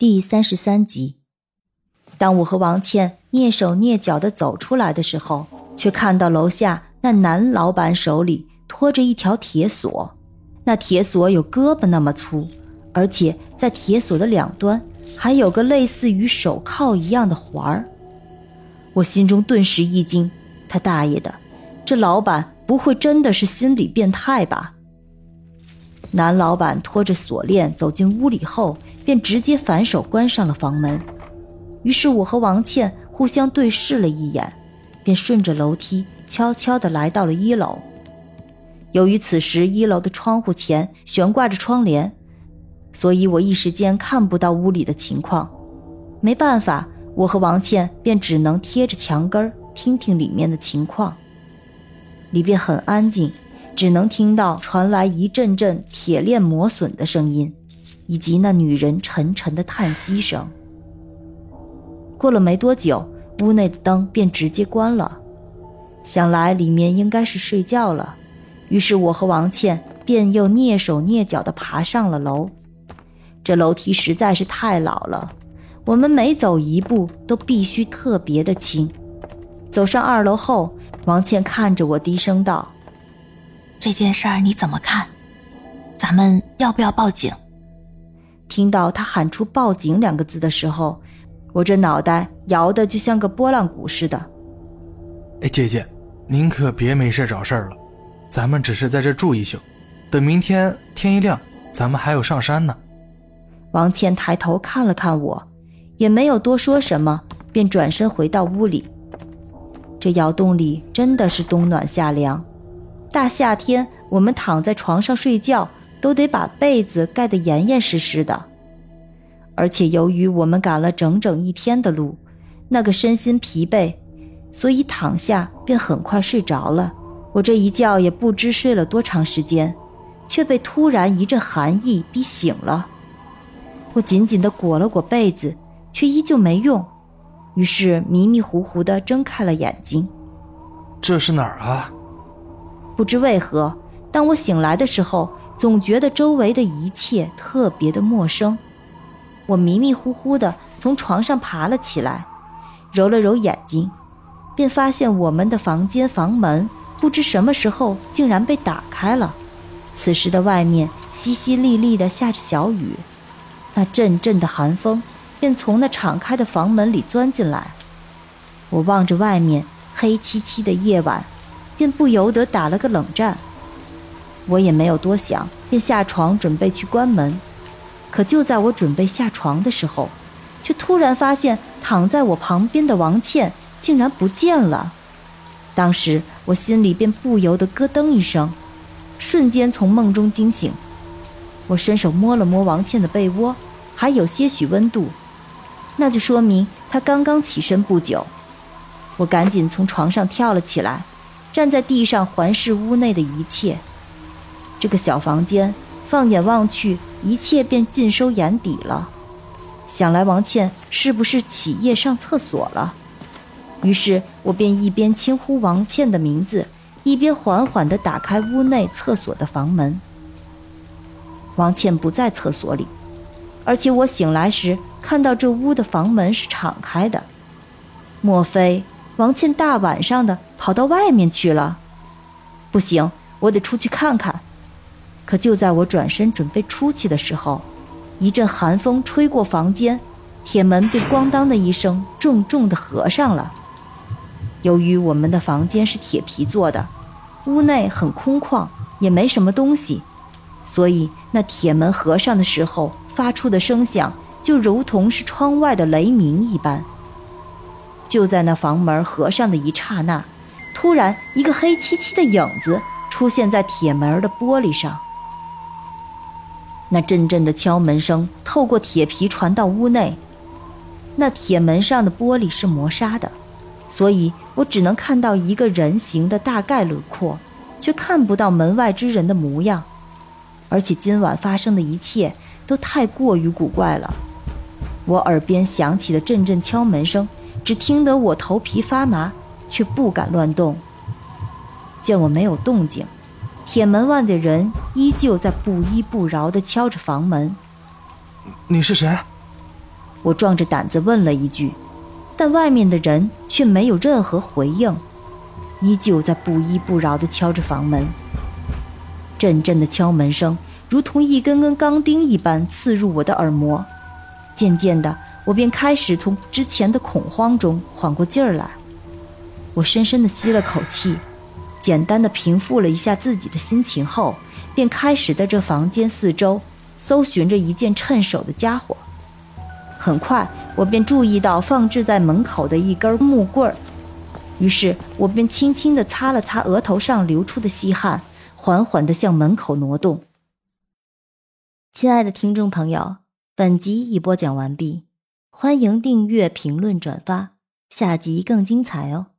第三十三集，当我和王倩蹑手蹑脚的走出来的时候，却看到楼下那男老板手里拖着一条铁锁，那铁锁有胳膊那么粗，而且在铁锁的两端还有个类似于手铐一样的环儿。我心中顿时一惊，他大爷的，这老板不会真的是心理变态吧？男老板拖着锁链走进屋里后。便直接反手关上了房门，于是我和王倩互相对视了一眼，便顺着楼梯悄悄地来到了一楼。由于此时一楼的窗户前悬挂着窗帘，所以我一时间看不到屋里的情况。没办法，我和王倩便只能贴着墙根听听里面的情况。里边很安静，只能听到传来一阵阵铁链磨损的声音。以及那女人沉沉的叹息声。过了没多久，屋内的灯便直接关了，想来里面应该是睡觉了。于是我和王倩便又蹑手蹑脚地爬上了楼。这楼梯实在是太老了，我们每走一步都必须特别的轻。走上二楼后，王倩看着我低声道：“这件事儿你怎么看？咱们要不要报警？”听到他喊出“报警”两个字的时候，我这脑袋摇的就像个拨浪鼓似的。哎，姐姐，您可别没事找事儿了，咱们只是在这住一宿，等明天天一亮，咱们还有上山呢。王倩抬头看了看我，也没有多说什么，便转身回到屋里。这窑洞里真的是冬暖夏凉，大夏天我们躺在床上睡觉。都得把被子盖得严严实实的，而且由于我们赶了整整一天的路，那个身心疲惫，所以躺下便很快睡着了。我这一觉也不知睡了多长时间，却被突然一阵寒意逼醒了。我紧紧地裹了裹被子，却依旧没用，于是迷迷糊糊地睁开了眼睛。这是哪儿啊？不知为何，当我醒来的时候。总觉得周围的一切特别的陌生，我迷迷糊糊的从床上爬了起来，揉了揉眼睛，便发现我们的房间房门不知什么时候竟然被打开了。此时的外面淅淅沥沥的下着小雨，那阵阵的寒风便从那敞开的房门里钻进来。我望着外面黑漆漆的夜晚，便不由得打了个冷战。我也没有多想，便下床准备去关门。可就在我准备下床的时候，却突然发现躺在我旁边的王倩竟然不见了。当时我心里便不由得咯噔一声，瞬间从梦中惊醒。我伸手摸了摸王倩的被窝，还有些许温度，那就说明她刚刚起身不久。我赶紧从床上跳了起来，站在地上环视屋内的一切。这个小房间，放眼望去，一切便尽收眼底了。想来王倩是不是起夜上厕所了？于是我便一边轻呼王倩的名字，一边缓缓地打开屋内厕所的房门。王倩不在厕所里，而且我醒来时看到这屋的房门是敞开的。莫非王倩大晚上的跑到外面去了？不行，我得出去看看。可就在我转身准备出去的时候，一阵寒风吹过房间，铁门被咣当的一声重重地合上了。由于我们的房间是铁皮做的，屋内很空旷，也没什么东西，所以那铁门合上的时候发出的声响，就如同是窗外的雷鸣一般。就在那房门合上的一刹那，突然一个黑漆漆的影子出现在铁门的玻璃上。那阵阵的敲门声透过铁皮传到屋内，那铁门上的玻璃是磨砂的，所以我只能看到一个人形的大概轮廓，却看不到门外之人的模样。而且今晚发生的一切都太过于古怪了。我耳边响起了阵阵敲门声，只听得我头皮发麻，却不敢乱动。见我没有动静，铁门外的人依旧在不依不饶地敲着房门。你是谁？我壮着胆子问了一句，但外面的人却没有任何回应，依旧在不依不饶地敲着房门。阵阵的敲门声如同一根根钢钉一般刺入我的耳膜，渐渐的，我便开始从之前的恐慌中缓过劲儿来。我深深地吸了口气，简单的平复了一下自己的心情后，便开始在这房间四周搜寻着一件趁手的家伙。很快，我便注意到放置在门口的一根木棍儿，于是我便轻轻地擦了擦额头上流出的细汗，缓缓地向门口挪动。亲爱的听众朋友，本集已播讲完毕，欢迎订阅、评论、转发，下集更精彩哦。